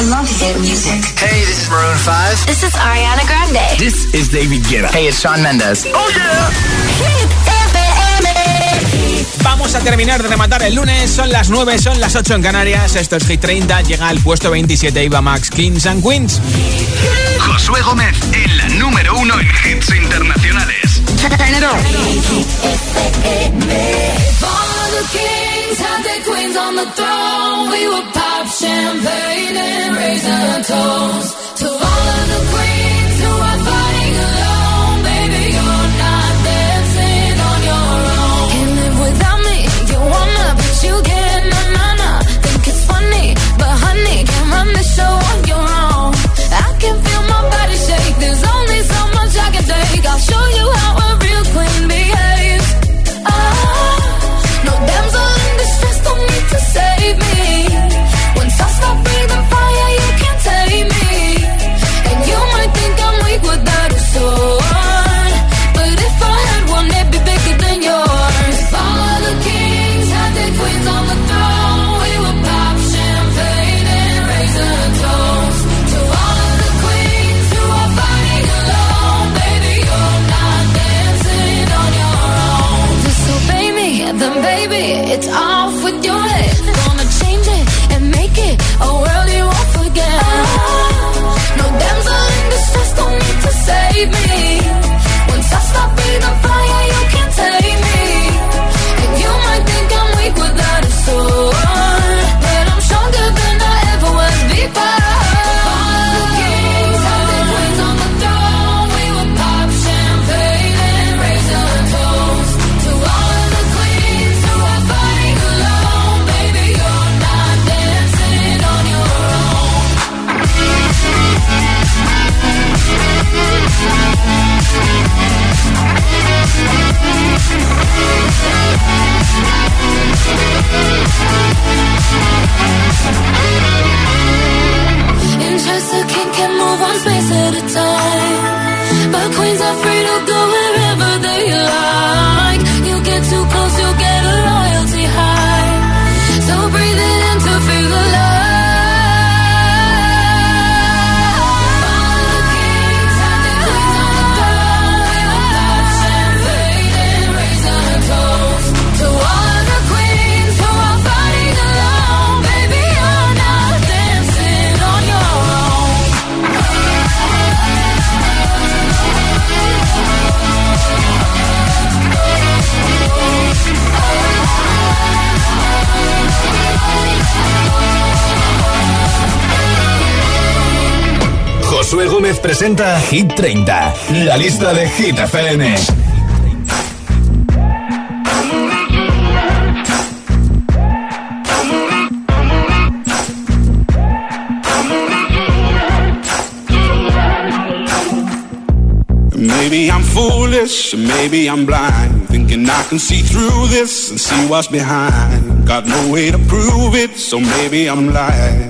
I love hit music. Hey, this is Maroon 5. This is Ariana Grande. This is David Guetta. Hey, it's Sean Mendes. Oh yeah. Hit Vamos a terminar de rematar el lunes. Son las 9, son las 8 en Canarias. Esto es Hit 30. Llega al puesto 27 Iba Max Kings and Queens. Josué Gómez en la número uno en hits internacionales. Turn it on. Kings had their queens on the throne. We would pop champagne and raise a toast to all of the queens presenta Hit 30, la lista de Hit FM. Maybe I'm foolish, maybe I'm blind. Thinking I can see through this and see what's behind. Got no way to prove it, so maybe I'm lying.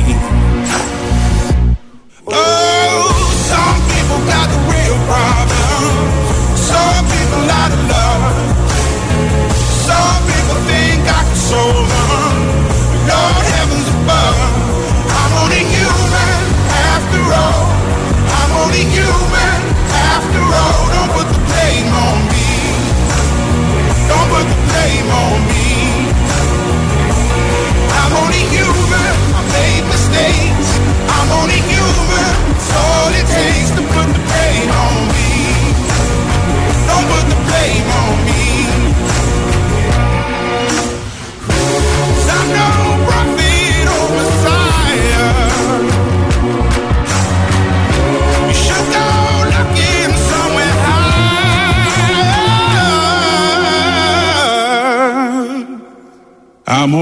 on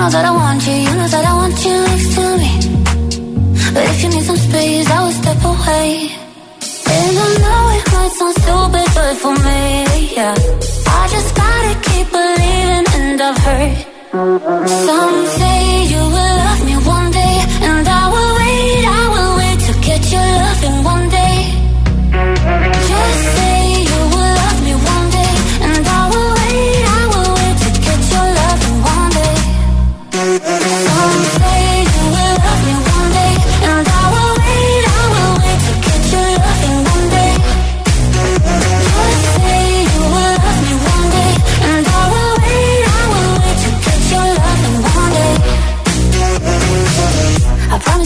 Know that I want you, you know that I want you next to me. But if you need some space, I will step away. And I know it might sound stupid, but for me, yeah. I just gotta keep believing, and I've heard. Some say you will love me one day, and I will wait, I will wait to get your loving one day.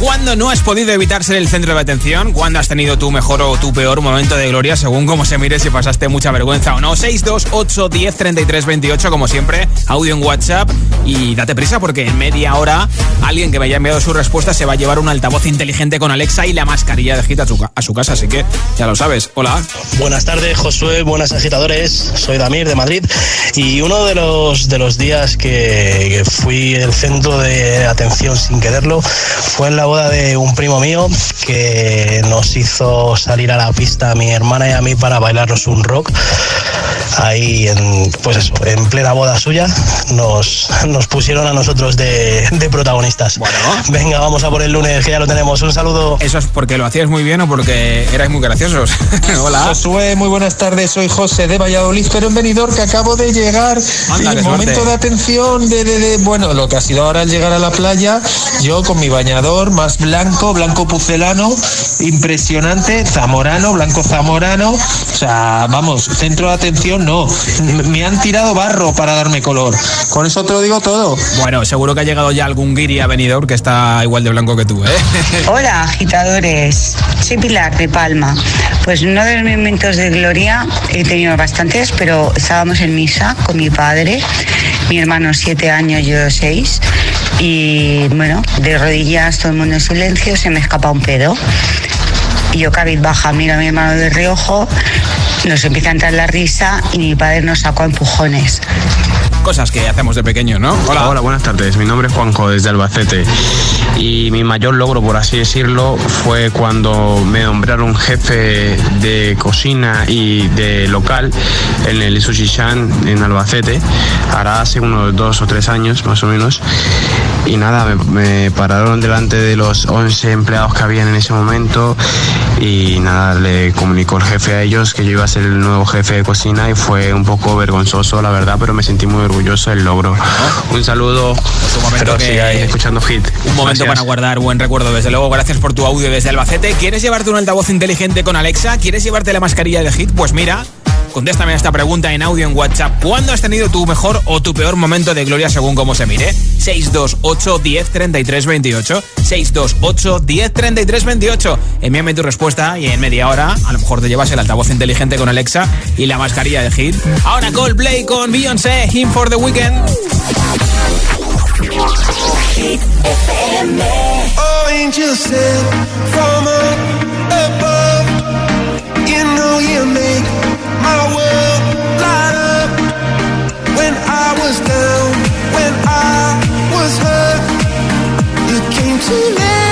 ¿Cuándo no has podido evitar ser el centro de atención? ¿Cuándo has tenido tu mejor o tu peor momento de gloria, según cómo se mire si pasaste mucha vergüenza o no? 628 10 33 28, como siempre, audio en WhatsApp. Y date prisa porque en media hora alguien que me haya enviado su respuesta se va a llevar un altavoz inteligente con Alexa y la mascarilla de Hit a su, casa. Así que ya lo sabes. Hola. Buenas tardes, Josué, buenas agitadores. Soy Damir de Madrid y uno de los de los días que fui el centro de atención sin quererlo fue en la boda de un primo mío que nos hizo salir a la pista a mi hermana y a mí para bailarnos un rock. Ahí en pues eso, en plena boda suya nos, nos pusieron a nosotros de, de protagonistas. Bueno. Venga, vamos a por el lunes, que ya lo tenemos. Un saludo. ¿Eso es porque lo hacías muy bien o porque erais muy graciosos? Hola. Josué, muy buenas tardes. Soy José de Valladolid, pero en Benidorm que acabo de llegar. Anda, y momento de atención de, de- de- bueno, lo que ha sido ahora el llegar a la playa. Yo con mi bañador, más blanco, blanco pucelano, impresionante, zamorano, blanco zamorano. O sea, vamos, centro de atención no. Me han tirado barro para darme color. Con eso te lo digo todo. Bueno, seguro que ha llegado ya algún guiri a venidor que está igual de blanco que tú, ¿eh? Hola, agitadores. Soy Pilar de Palma. Pues uno de los momentos de gloria he tenido bastantes, pero estábamos en misa con mi padre, mi hermano siete años, yo seis, y bueno, de rodillas todo el mundo en silencio, se me escapa un pedo. Y yo baja miro a mi hermano de reojo, nos empieza a entrar la risa y mi padre nos sacó empujones. Cosas que hacemos de pequeño, ¿no? Hola. Buenas tardes. Mi nombre es Juanjo desde Albacete. Y mi mayor logro, por así decirlo, fue cuando me nombraron jefe de cocina y de local en el Sushi Chan en Albacete. Hará hace unos dos o tres años, más o menos. Y nada, me, me pararon delante de los 11 empleados que habían en ese momento. Y nada, le comunicó el jefe a ellos que yo iba a ser el nuevo jefe de cocina y fue un poco vergonzoso, la verdad, pero me sentí muy orgulloso del logro. Un saludo. un momento Pero que- sigáis escuchando hit. Un momento Gracias. para guardar buen recuerdo, desde luego. Gracias por tu audio desde Albacete. ¿Quieres llevarte un altavoz inteligente con Alexa? ¿Quieres llevarte la mascarilla de Hit? Pues mira, contéstame a esta pregunta en audio en WhatsApp. ¿Cuándo has tenido tu mejor o tu peor momento de gloria según cómo se mire? 628 10 33 28. 628 10 33 28. Envíame tu respuesta y en media hora a lo mejor te llevas el altavoz inteligente con Alexa y la mascarilla de Hit. Ahora Coldplay con Beyoncé, Him for the Weekend. Oh, angel sent from above. You know you make was down, when I was hurt, you came to lift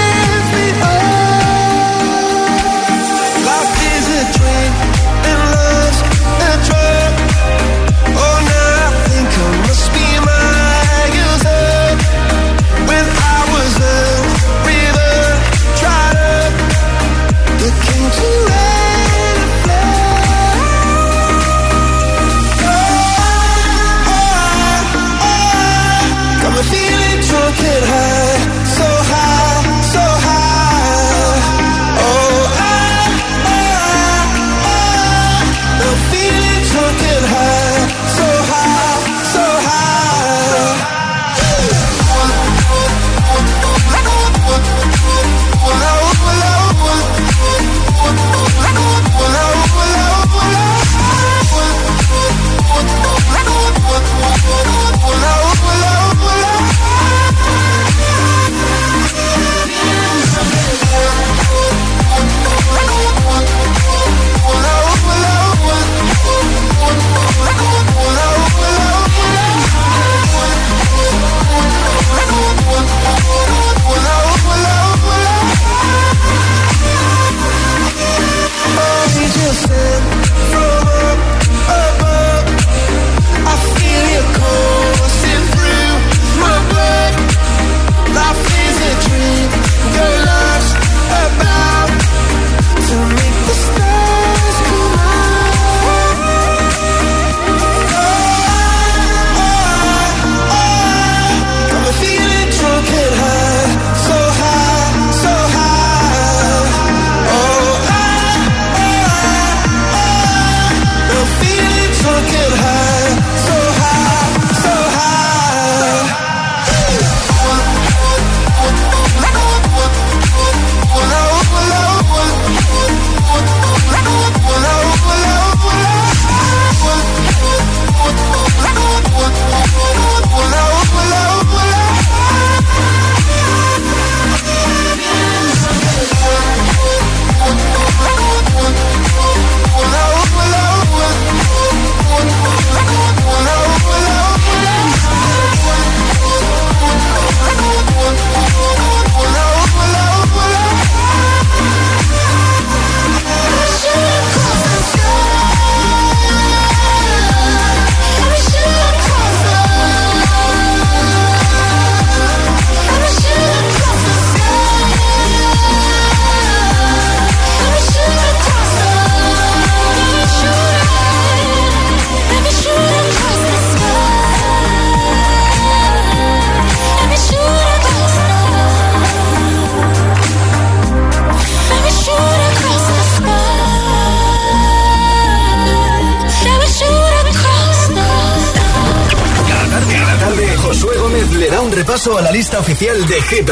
especial de Hit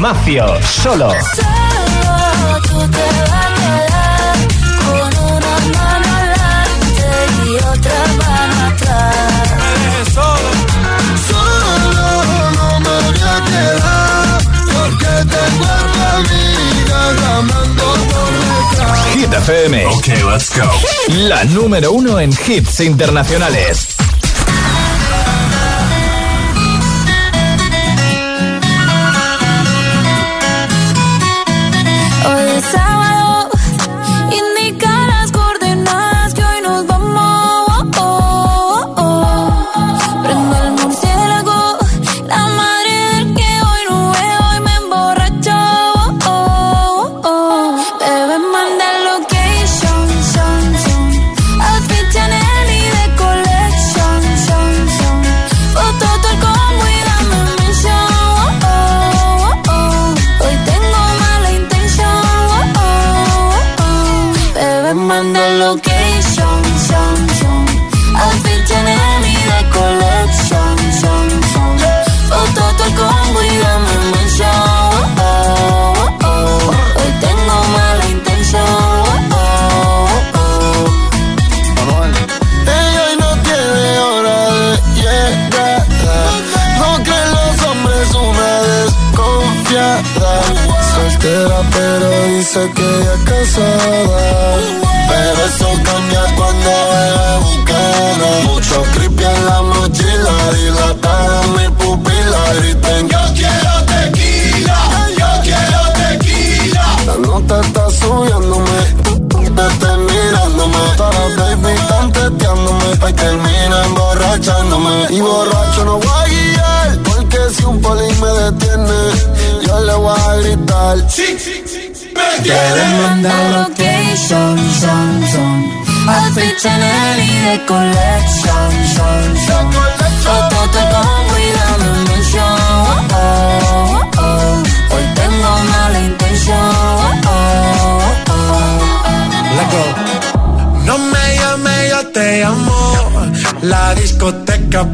Mafio, solo. Con una solo. No. Hit FM. Ok, let's go. La número uno en hits internacionales. pisała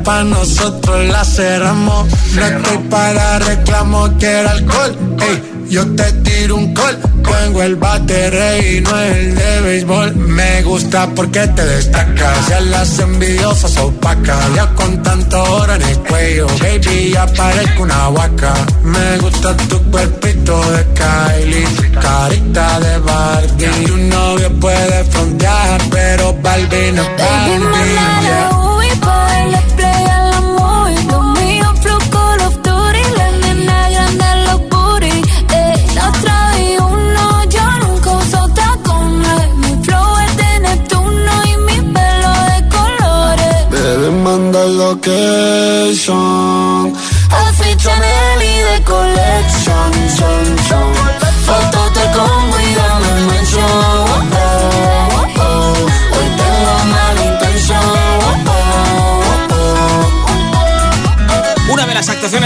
pa' nosotros la cerramos. No estoy para reclamo, quiero alcohol. Ey, yo te tiro un call. Tengo el bate y no el de béisbol. Me gusta porque te destacas. Ya las envidiosas opacas. Ya con tanto oro en el cuello. Baby, ya parezco una vaca. Me gusta tu cuerpito de Kylie. Carita de Barbie. Tu novio puede frontear, pero Barbie no es Barbie.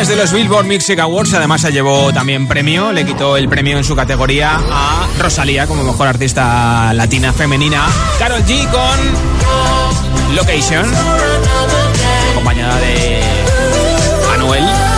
Las actuaciones de los Billboard Music Awards. Además se llevó también premio, le quitó el premio en su categoría a Rosalía como mejor artista latina femenina, Carol G con Location, acompañada de Anuel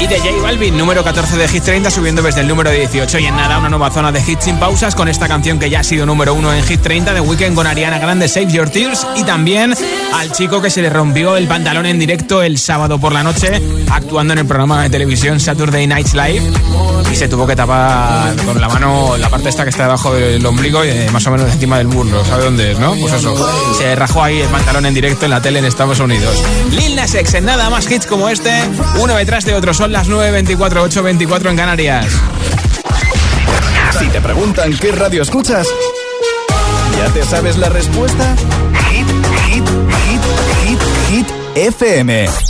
y de J Balvin, número 14 de Hit 30, subiendo desde el número 18 y en nada una nueva zona de hits sin pausas con esta canción que ya ha sido número 1 en Hit 30 de Weekend con Ariana Grande, Save Your Tears. Y también al chico que se le rompió el pantalón en directo el sábado por la noche actuando en el programa de televisión Saturday Night Live y se tuvo que tapar con la mano la parte esta que está debajo del ombligo y eh, más o menos encima del muslo, ¿sabe dónde es, no? Pues eso, se rajó ahí el pantalón en directo en la tele en Estados Unidos. Lil Nas X en nada más hits como este, uno detrás de otro, son las 9.24, 8.24 en Canarias. Si te preguntan qué radio escuchas, ¿ya te sabes la respuesta? Hit, hit, hit, hit, hit, FM.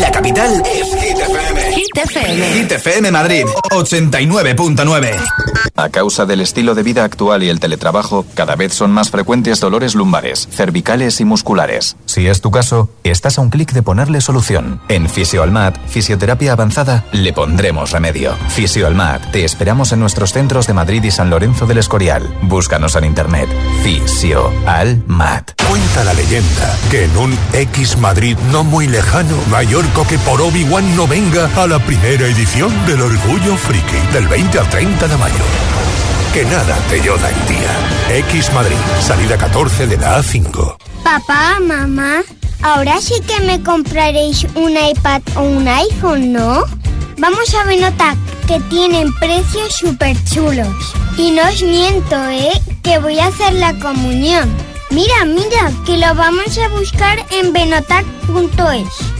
La capital es Hit FM. Hit FM. Hit FM Madrid, 89.9. A causa del estilo de vida actual y el teletrabajo, cada vez son más frecuentes dolores lumbares, cervicales y musculares. Si es tu caso, estás a un clic de ponerle solución. En Fisioalmat, Fisioterapia Avanzada, le pondremos remedio. Fisioalmat, te esperamos en nuestros centros de Madrid y San Lorenzo del Escorial. Búscanos en internet. Fisioalmat. Cuenta la leyenda que en un X Madrid no muy lejano, Mallorca que por Obi-Wan no venga a la primera edición del Orgullo Friki del 20 al 30 de mayo. Que nada te lloda el día. X Madrid, salida 14 de la A5. Papá, mamá, ahora sí que me compraréis un iPad o un iPhone, ¿no? Vamos a Benotac, que tienen precios súper chulos. Y no os miento, ¿eh? Que voy a hacer la comunión. Mira, mira, que lo vamos a buscar en benotac.es.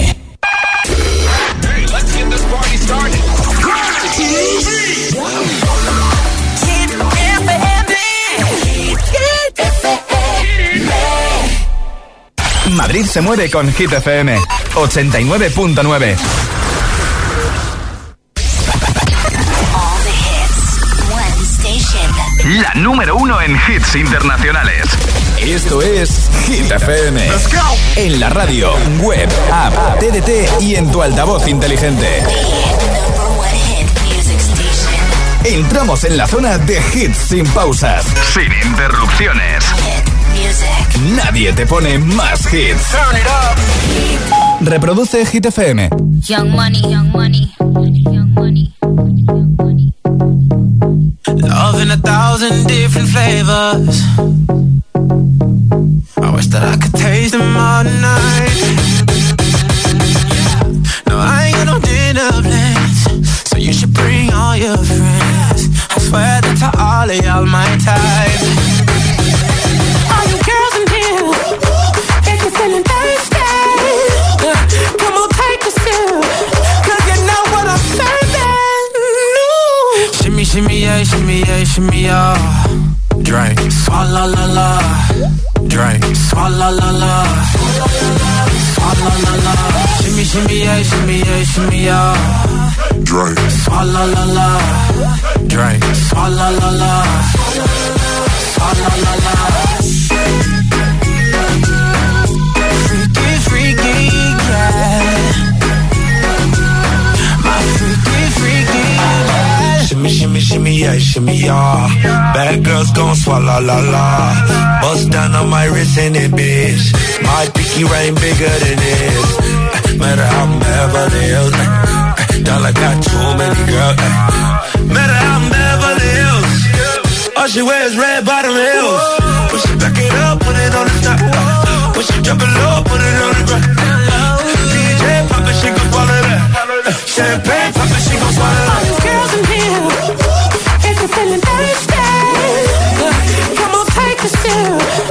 Se mueve con Hit FM 89.9. La número uno en hits internacionales. Esto es Hit FM. En la radio, web, app, TDT y en tu altavoz inteligente. Entramos en la zona de hits sin pausas, sin interrupciones. Nadie te pone más hits. Reproduce Hit FM. Young money, young money, young money. Love in a thousand different flavors. I wish that I could taste them all night. No, I ain't got no dinner plans. So you should bring all your friends. I swear that to all of y'all my type. Shimmy. Drink. Swalla la la. Drink. Swalla la la. Swalla la la. Freaky, freaky, yeah. My freaky, freaky, yeah. Shimmy, shimmy, shimmy, yeah, shimmy, yeah. Bad girls gon' swallow la la. Bust down on my wrist and it, bitch. My pinky ring bigger than this. Matter how I'm Beverly Hills. uh, uh, Dollar got too many girls. uh, Matter how I'm Beverly Hills. All she wears red bottom heels. When she back it up, put it on the top. Uh, When she drop it low, put it on the ground. DJ pop it, she gon' swallow that. Champagne pop it, she gon' swallow that. All you girls in here, if you're feeling thirsty, come on, take a sip.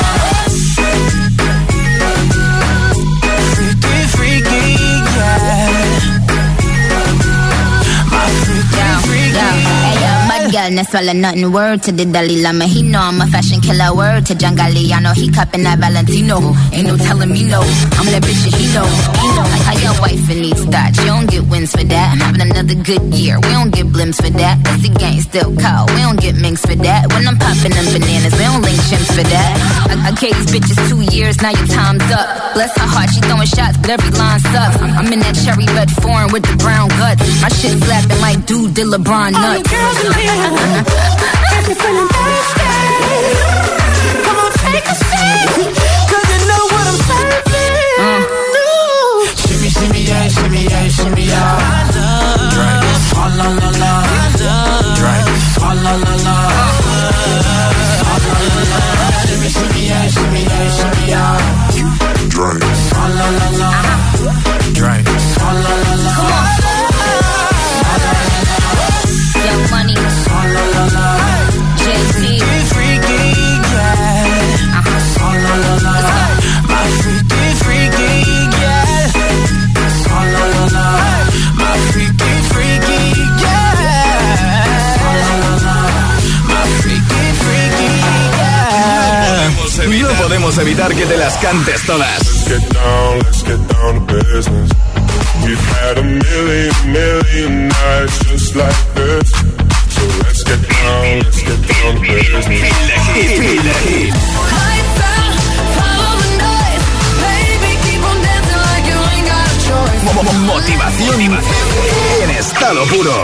Girl, no swallow nothing. Word to the Dalai Lama. He know I'm a fashion killer. Word to John Galliano. He cupping that Valentino. Ain't no telling me no. I'm that bitch that he know. He know. Like how your wife and needs that. You don't get wins for that. I'm having another good year. We don't get blimps for that. That's the gang still call. We don't get minks for that. When I'm popping them bananas, we don't link chimps for that. I, I gave these bitches two years. Now your time's up. Bless her heart. She throwing shots, but every line sucks. I'm, in that cherry red foreign with the brown guts. My shit slapping like dude did LeBron nuts. All nuts. girls in here, if you're feeling thirsty, come on, take a sip. Cause you know what I'm serving. No. Shimmy, shimmy, yeah, shimmy, yeah, shimmy, yeah. Drink. Swalla la la. Drink. Swalla la la. Swalla la la. Shimmy, shimmy, yeah, shimmy, yeah, shimmy, yeah. Drink. Swalla la la. Drink. evitar que te las cantes todas. Motivación en estado puro.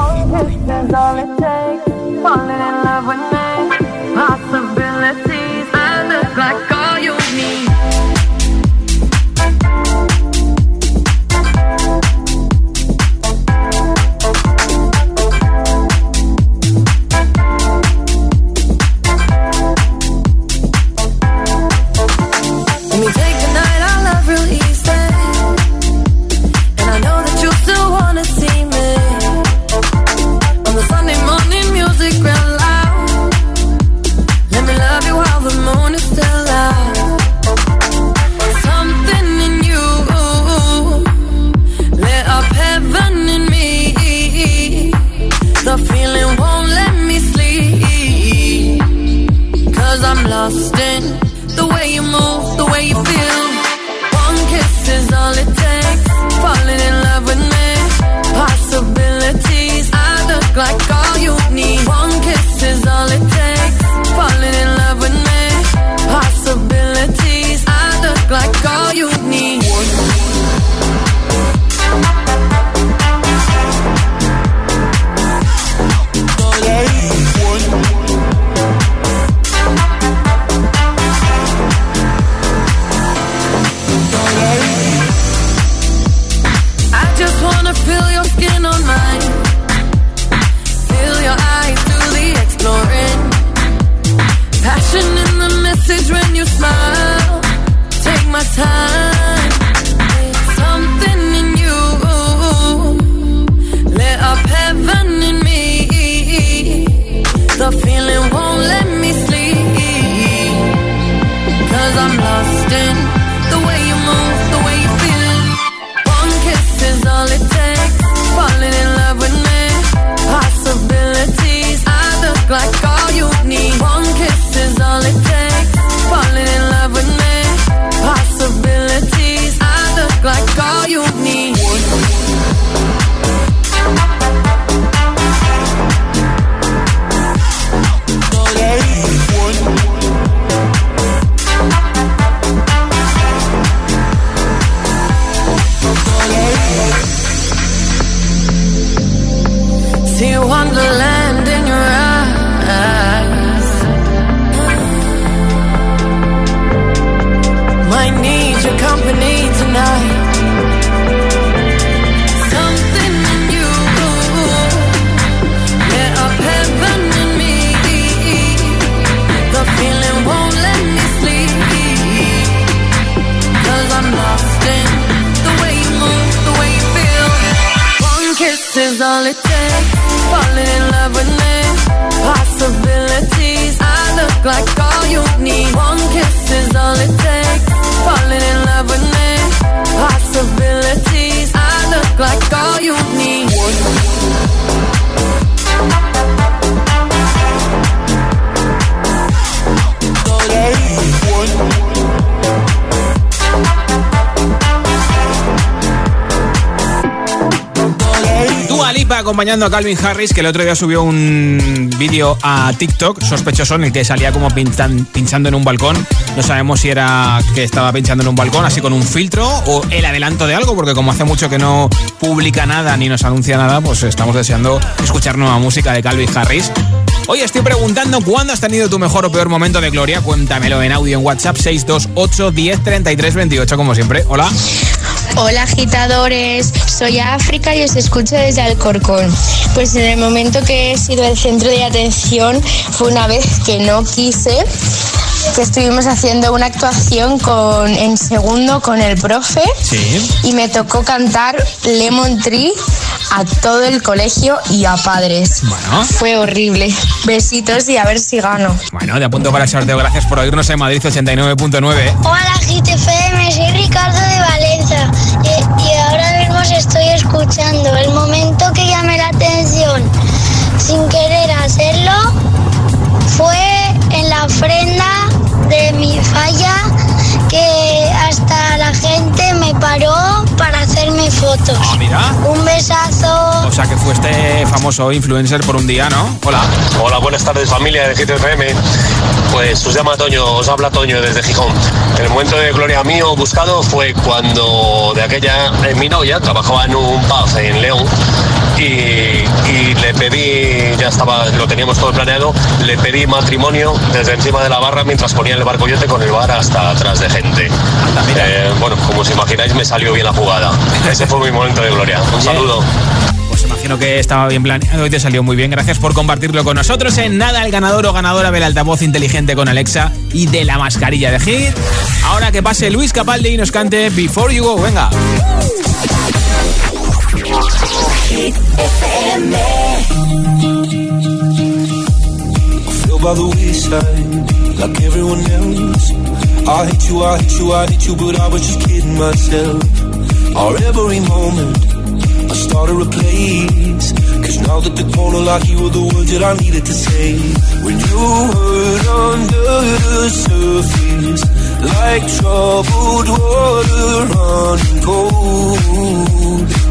lost in the way you move, the way you feel. One kiss is all it takes. Falling in love with me. Possibilities, I look like all you need. One kiss is all it takes. Falling in love with me. Possibilities, I look like all you look like all you need. One kiss is all it takes. Falling in love with. Possibilities. I look like all you need. Acompañando a Calvin Harris, que el otro día subió un vídeo a TikTok sospechoso en el que salía como pinchan- pinchando en un balcón. No sabemos si era que estaba pinchando en un balcón así con un filtro o el adelanto de algo, porque como hace mucho que no publica nada ni nos anuncia nada, pues estamos deseando escuchar nueva música de Calvin Harris. Hoy estoy preguntando cuándo has tenido tu mejor o peor momento de gloria. Cuéntamelo en audio en WhatsApp 628 10 33 28, como siempre. Hola. Hola agitadores, soy África y os escucho desde Alcorcón. Pues en el momento que he sido el centro de atención fue una vez que no quise, que estuvimos haciendo una actuación con, en segundo con el profe Sí. y me tocó cantar Lemon Tree a todo el colegio y a padres. Bueno. Fue horrible. Besitos y a ver si gano. Bueno, de apunto para el sorteo. Gracias por oírnos en Madrid 89.9. Hola GTFM, soy Ricardo de Valencia y, y ahora mismo os estoy escuchando. El momento que llamé la atención sin querer hacerlo fotos. Ah, mira. Un besazo. O sea que fuiste famoso influencer por un día, ¿no? Hola. Hola, buenas tardes familia de GTFM. Pues os llama Toño, os habla Toño desde Gijón. El momento de gloria mío buscado fue cuando de aquella eh, mi novia trabajaba en un pub en León y, y le pedí, ya estaba, lo teníamos todo planeado, le pedí matrimonio desde encima de la barra mientras ponía el barcoyote con el bar hasta atrás de gente. Eh, bueno, como os imagináis me salió bien la jugada. Ese fue mi momento de gloria. Un saludo. Pues imagino que estaba bien planeado y te salió muy bien. Gracias por compartirlo con nosotros. En nada, el ganador o ganadora del altavoz inteligente con Alexa y de la mascarilla de Hit. Ahora que pase Luis Capaldi y nos cante Before You Go. Venga. Feel by the wayside, like everyone else. I hate you, I hate you, I hate you, but I was just kidding myself. Our every moment, I started a place. Cause now that the corner like you were the words that I needed to say. When you hurt under the surface, like troubled water running cold.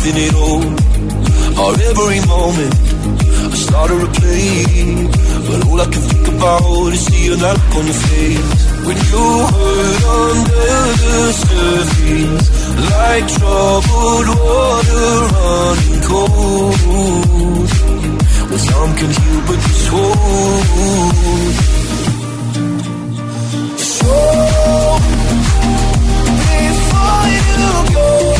nothing at all. Our every moment, I started to play, but all I can think about is seeing that look on your face. When you hurt under the surface, like troubled water running cold. Well, some can heal, but this won't. So, before you go,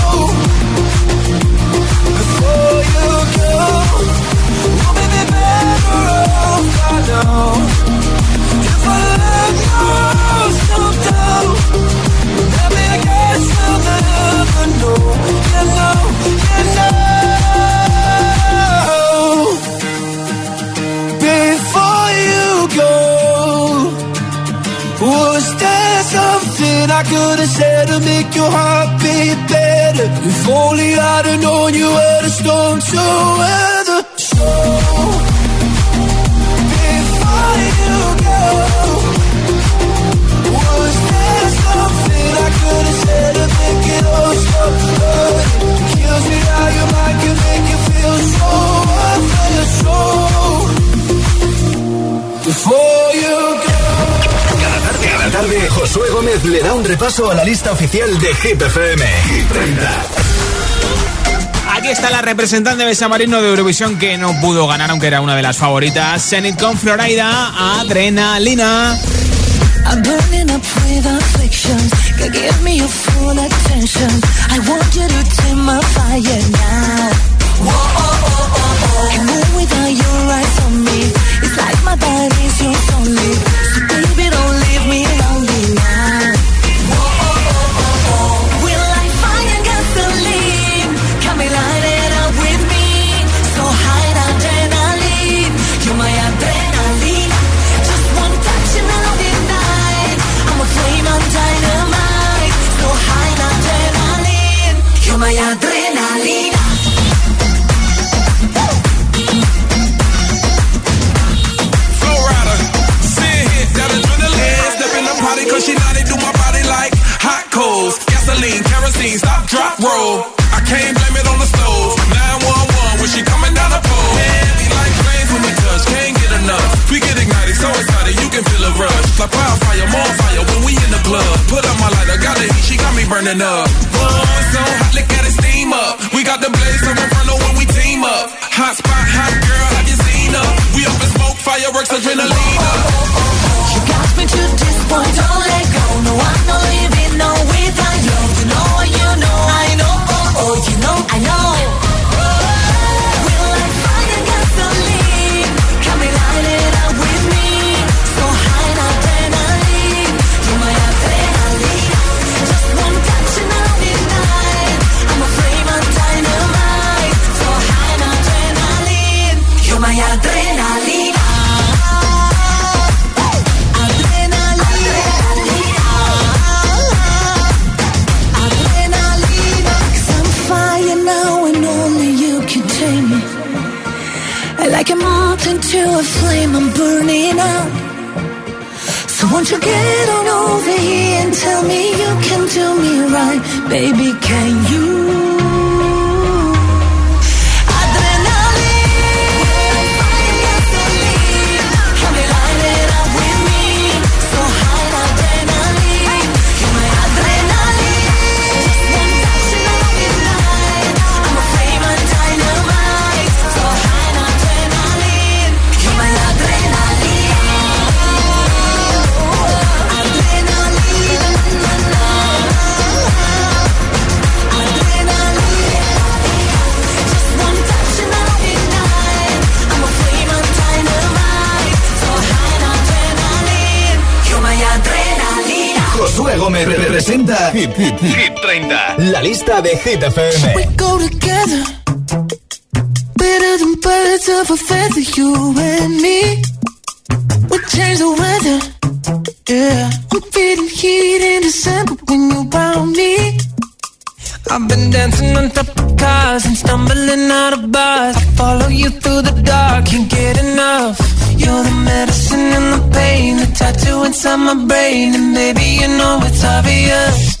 If I guess I'll never know. You know, you know. Before you go, was there something I could have said to make your heart beat better? If only I'd have known you were the storm so well. Cada tarde, Josué Gómez le da un repaso a la lista oficial de Hit FM. Hit 30. Aquí está la representante de San Marino de Eurovisión que no pudo ganar, aunque era una de las favoritas. Zenit con Florida, Adrenalina. I'm burning up with afflictions. Can give me your full attention. I want you to tame my fire now. Whoa. Can't move without your eyes on me. It's like my body's yours only. Gasoline, stop, drop, roll. I can't blame it on the stove. 911 when she coming down the pole. Heavy like flames when we touch, can't get enough. We get ignited, so excited, you can feel a rush. Like wildfire, more fire when we in the club. Put up my lighter, got the heat, she got me burning up. Boy, so hot, look at it steam up. We got the blaze, so inferno when we team up. Hot spot, hot girl, have you seen her? We up in smoke, fireworks, adrenaline up. De Hit FM. We go together better than birds of a feather, you and me. We change the weather, yeah. I'm feeling heat in December when you're around me. I've been dancing on top of cars and stumbling out of bars. I follow you through the dark, can't get enough. You're the medicine and the pain, the tattoo inside my brain, and baby you know it's obvious.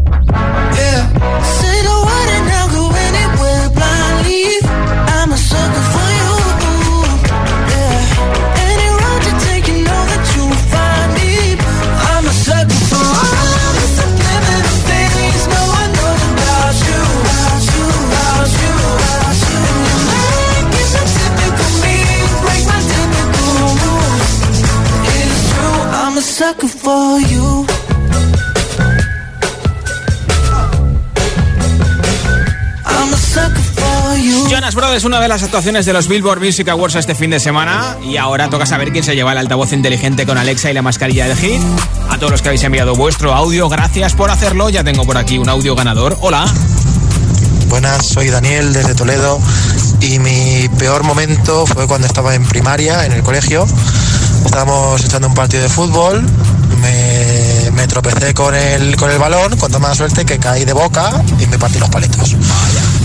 Yeah. I'll go anywhere blindly. I'm a sucker for you. Yeah. Any road you take, you know that you'll find me. I'm a sucker for all the subliminal things no one knows about you. About you, about you, about you. And typical me break my typical. It is true, I'm a sucker for you. Jonas Brothers es una de las actuaciones de los Billboard Music Awards este fin de semana y ahora toca saber quién se lleva el altavoz inteligente con Alexa y la mascarilla del hit. A todos los que habéis enviado vuestro audio, gracias por hacerlo. Ya tengo por aquí un audio ganador. Hola. Buenas, soy Daniel desde Toledo y mi peor momento fue cuando estaba en primaria, en el colegio. Estábamos echando un partido de fútbol, me, me tropecé con el, con el balón, con toda mala suerte que caí de boca y me partí los paletos.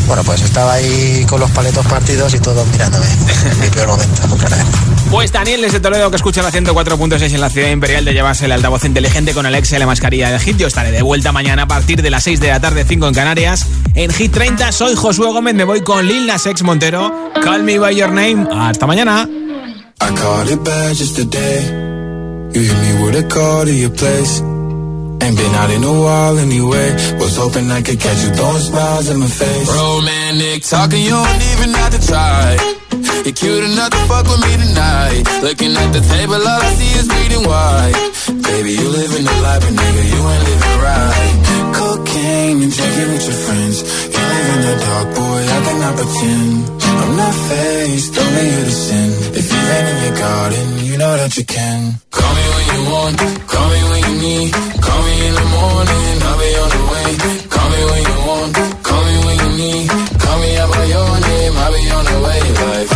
Bueno, pues estaba ahí con los paletos partidos y todos mirándome. mi peor momento. Pues Daniel desde Toledo que escucha la 104.6 en la ciudad imperial de llevarse el altavoz inteligente con Alexa y la mascarilla de Hit. Yo estaré de vuelta mañana a partir de las 6 de la tarde, 5 en Canarias. En Hit 30 soy Josué Gómez, me voy con Lil Nas X Montero. Call me by your name. Hasta mañana. I caught it bad just today. You hit me with a call to your place. Ain't been out in a while anyway. Was hoping I could catch you throwing smiles in my face. Romantic talking, you don't even have to try. You're cute enough to fuck with me tonight. Looking at the table, all I see is bleeding white. Baby, you living the life, but nigga, you ain't living right. Cocaine and drinking with your dark, boy, I cannot pretend. I'm not faced, only here to sin. If you ain't in your garden, you know that you can. Call me when you want, call me when you need. Call me in the morning, I'll be on the way. Call me when you want, call me when you need. Call me out by your name, I'll be on the way. Like,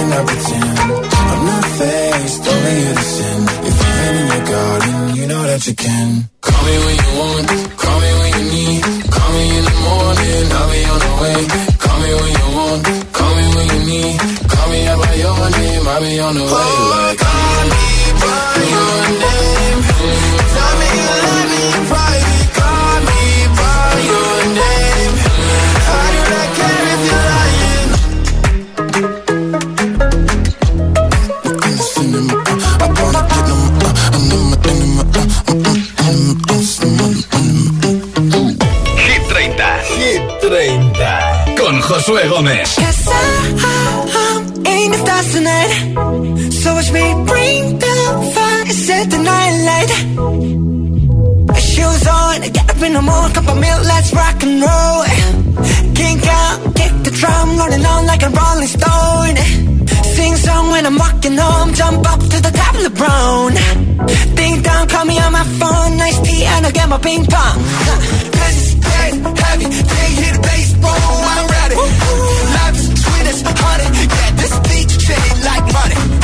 Boy, I pretend. I'm not faced, only here to sin. If you've in your garden, you know that you can. Call me when you want, call me when you need. Call me in the morning, I'll be on the way. Call me when you want, call me when you need. Call me out by your name, I'll be on the way. Like, call me by your name. Tell me you love me Josué Gómez. Cause I, I, I ain't a tonight. So watch me bring the fire, set the night light. Shoes on, get up in the morning, cup of milk, let's rock and roll. Kink out, kick the drum, rolling on like a rolling stone. Sing song when I'm walking home, jump up to the top of the brown. Ding dong, call me on my phone, nice tea, and I'll get my ping pong. Huh. Cause it's heavy, they hit the bass, roll, money. Life is sweet as honey. Yeah, this beach shade like money.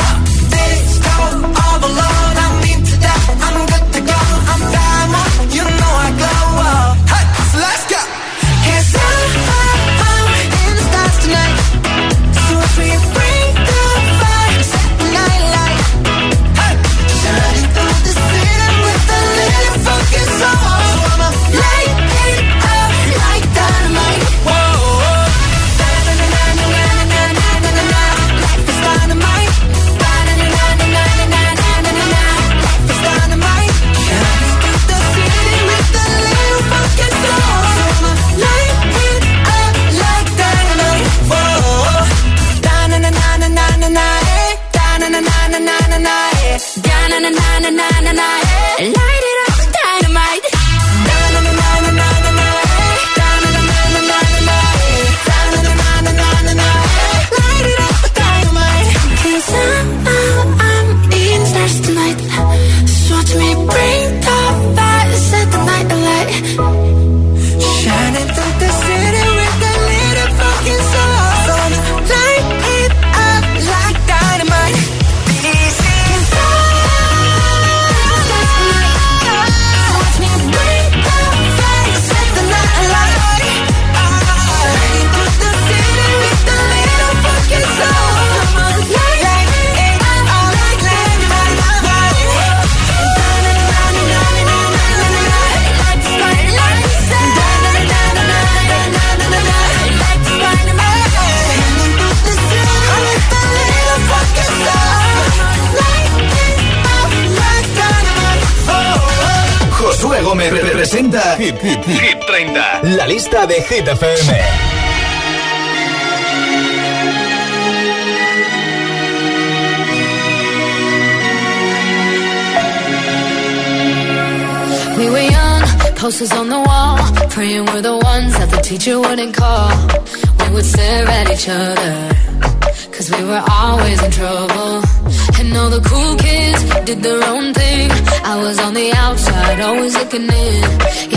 Hit, 30. La lista de Hit FM. We were young, posters on the wall, praying we're the ones that the teacher wouldn't call. We would stare at each other. Cause we were always in trouble. And all the cool kids did their own thing. I was on the outside, always looking in.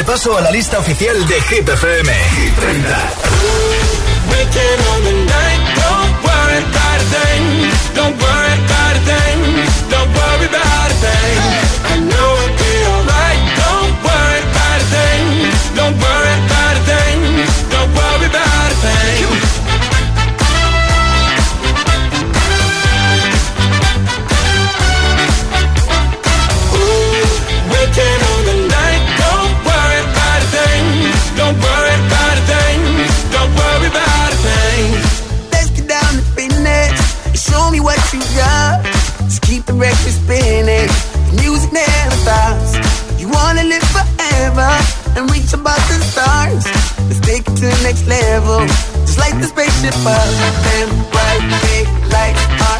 repaso a la lista oficial de Hit FM. level. Just light the spaceship up and ride big like our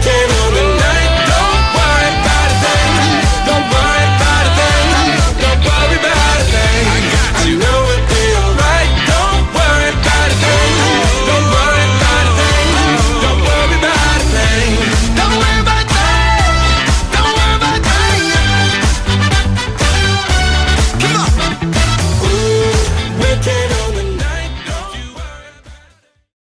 can on the night